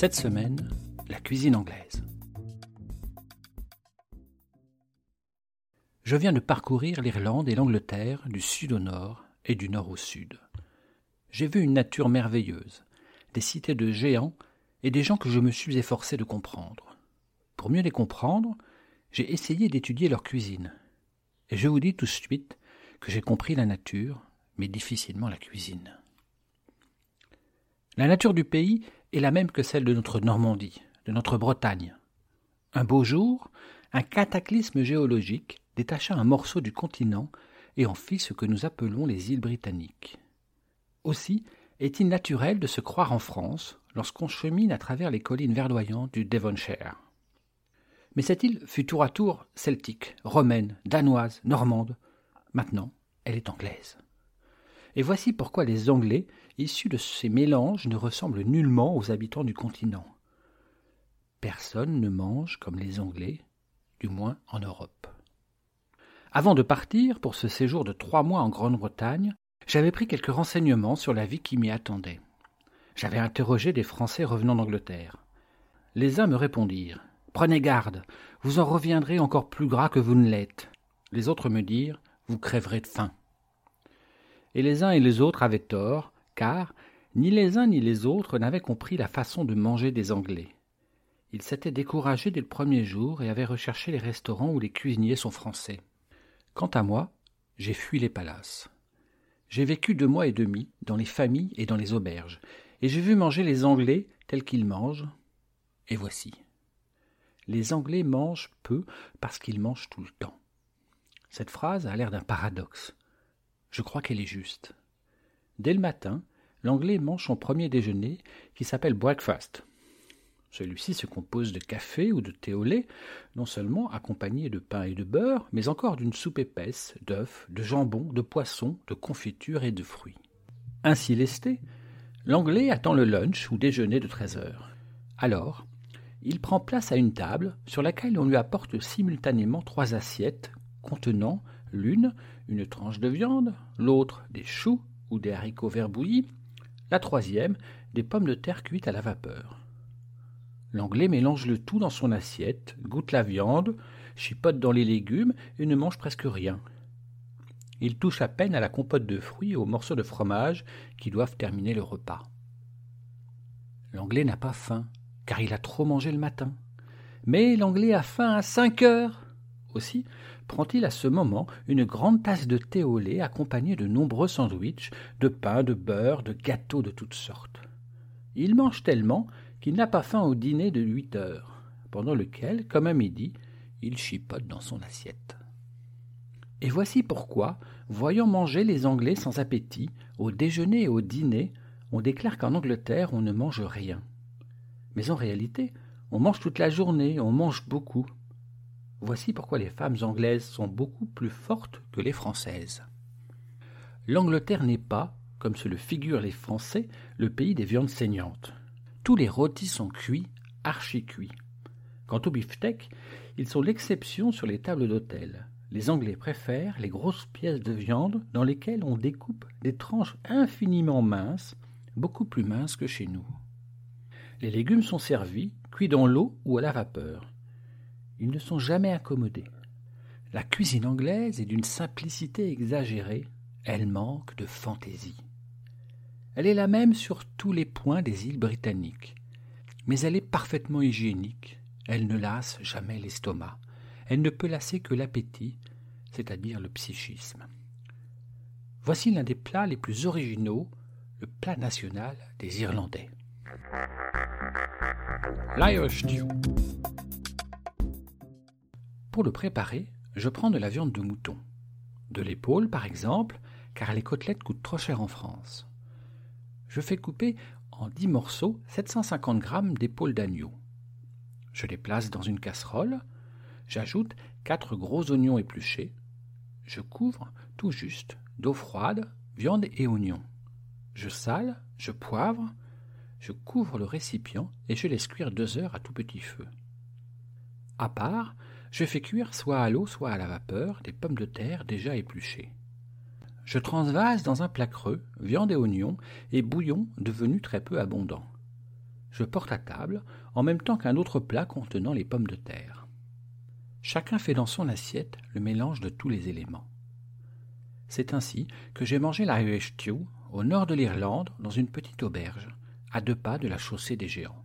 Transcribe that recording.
Cette semaine, la cuisine anglaise. Je viens de parcourir l'Irlande et l'Angleterre du sud au nord et du nord au sud. J'ai vu une nature merveilleuse, des cités de géants et des gens que je me suis efforcé de comprendre. Pour mieux les comprendre, j'ai essayé d'étudier leur cuisine. Et je vous dis tout de suite que j'ai compris la nature, mais difficilement la cuisine. La nature du pays est la même que celle de notre Normandie, de notre Bretagne. Un beau jour, un cataclysme géologique détacha un morceau du continent et en fit ce que nous appelons les îles britanniques. Aussi est-il naturel de se croire en France lorsqu'on chemine à travers les collines verdoyantes du Devonshire. Mais cette île fut tour à tour celtique, romaine, danoise, normande. Maintenant, elle est anglaise. Et voici pourquoi les Anglais, issus de ces mélanges, ne ressemblent nullement aux habitants du continent. Personne ne mange comme les Anglais, du moins en Europe. Avant de partir pour ce séjour de trois mois en Grande-Bretagne, j'avais pris quelques renseignements sur la vie qui m'y attendait. J'avais interrogé des Français revenant d'Angleterre. Les uns me répondirent Prenez garde, vous en reviendrez encore plus gras que vous ne l'êtes. Les autres me dirent Vous crèverez de faim. Et les uns et les autres avaient tort, car ni les uns ni les autres n'avaient compris la façon de manger des Anglais. Ils s'étaient découragés dès le premier jour et avaient recherché les restaurants où les cuisiniers sont français. Quant à moi, j'ai fui les palaces. J'ai vécu deux mois et demi dans les familles et dans les auberges, et j'ai vu manger les Anglais tels qu'ils mangent, et voici. Les Anglais mangent peu parce qu'ils mangent tout le temps. Cette phrase a l'air d'un paradoxe. Je crois qu'elle est juste. Dès le matin, l'Anglais mange son premier déjeuner qui s'appelle breakfast, celui-ci se compose de café ou de thé au lait, non seulement accompagné de pain et de beurre, mais encore d'une soupe épaisse, d'œufs, de jambon, de poisson, de confiture et de fruits. Ainsi lesté, l'anglais attend le lunch ou déjeuner de treize heures. Alors, il prend place à une table sur laquelle on lui apporte simultanément trois assiettes contenant l'une une tranche de viande, l'autre des choux ou des haricots verts bouillis, la troisième des pommes de terre cuites à la vapeur. L'anglais mélange le tout dans son assiette, goûte la viande, chipote dans les légumes et ne mange presque rien. Il touche à peine à la compote de fruits et aux morceaux de fromage qui doivent terminer le repas. L'anglais n'a pas faim, car il a trop mangé le matin. Mais l'anglais a faim à cinq heures. Aussi prend-il à ce moment une grande tasse de thé au lait accompagnée de nombreux sandwichs, de pain, de beurre, de gâteaux de toutes sortes. Il mange tellement qu'il n'a pas faim au dîner de huit heures, pendant lequel, comme à midi, il chipote dans son assiette. Et voici pourquoi, voyant manger les Anglais sans appétit, au déjeuner et au dîner, on déclare qu'en Angleterre on ne mange rien. Mais en réalité, on mange toute la journée, on mange beaucoup. Voici pourquoi les femmes anglaises sont beaucoup plus fortes que les françaises. L'Angleterre n'est pas, comme se le figurent les Français, le pays des viandes saignantes. Tous les rôtis sont cuits, archi-cuits. Quant aux beefsteaks, ils sont l'exception sur les tables d'hôtel. Les Anglais préfèrent les grosses pièces de viande dans lesquelles on découpe des tranches infiniment minces, beaucoup plus minces que chez nous. Les légumes sont servis, cuits dans l'eau ou à la vapeur. Ils ne sont jamais accommodés. La cuisine anglaise est d'une simplicité exagérée, elle manque de fantaisie. Elle est la même sur tous les points des îles britanniques. Mais elle est parfaitement hygiénique. Elle ne lasse jamais l'estomac. Elle ne peut lasser que l'appétit, c'est-à-dire le psychisme. Voici l'un des plats les plus originaux, le plat national des Irlandais. L'Irish Stew. Pour le préparer, je prends de la viande de mouton. De l'épaule, par exemple, car les côtelettes coûtent trop cher en France je fais couper en dix morceaux 750 g d'épaule d'agneau. Je les place dans une casserole, j'ajoute quatre gros oignons épluchés, je couvre tout juste d'eau froide, viande et oignons. Je sale, je poivre, je couvre le récipient et je laisse cuire deux heures à tout petit feu. À part, je fais cuire soit à l'eau, soit à la vapeur des pommes de terre déjà épluchées. Je transvase dans un plat creux viande et oignons et bouillon devenu très peu abondant. Je porte à table en même temps qu'un autre plat contenant les pommes de terre. Chacun fait dans son assiette le mélange de tous les éléments. C'est ainsi que j'ai mangé l'Irish stew au nord de l'Irlande dans une petite auberge, à deux pas de la chaussée des géants.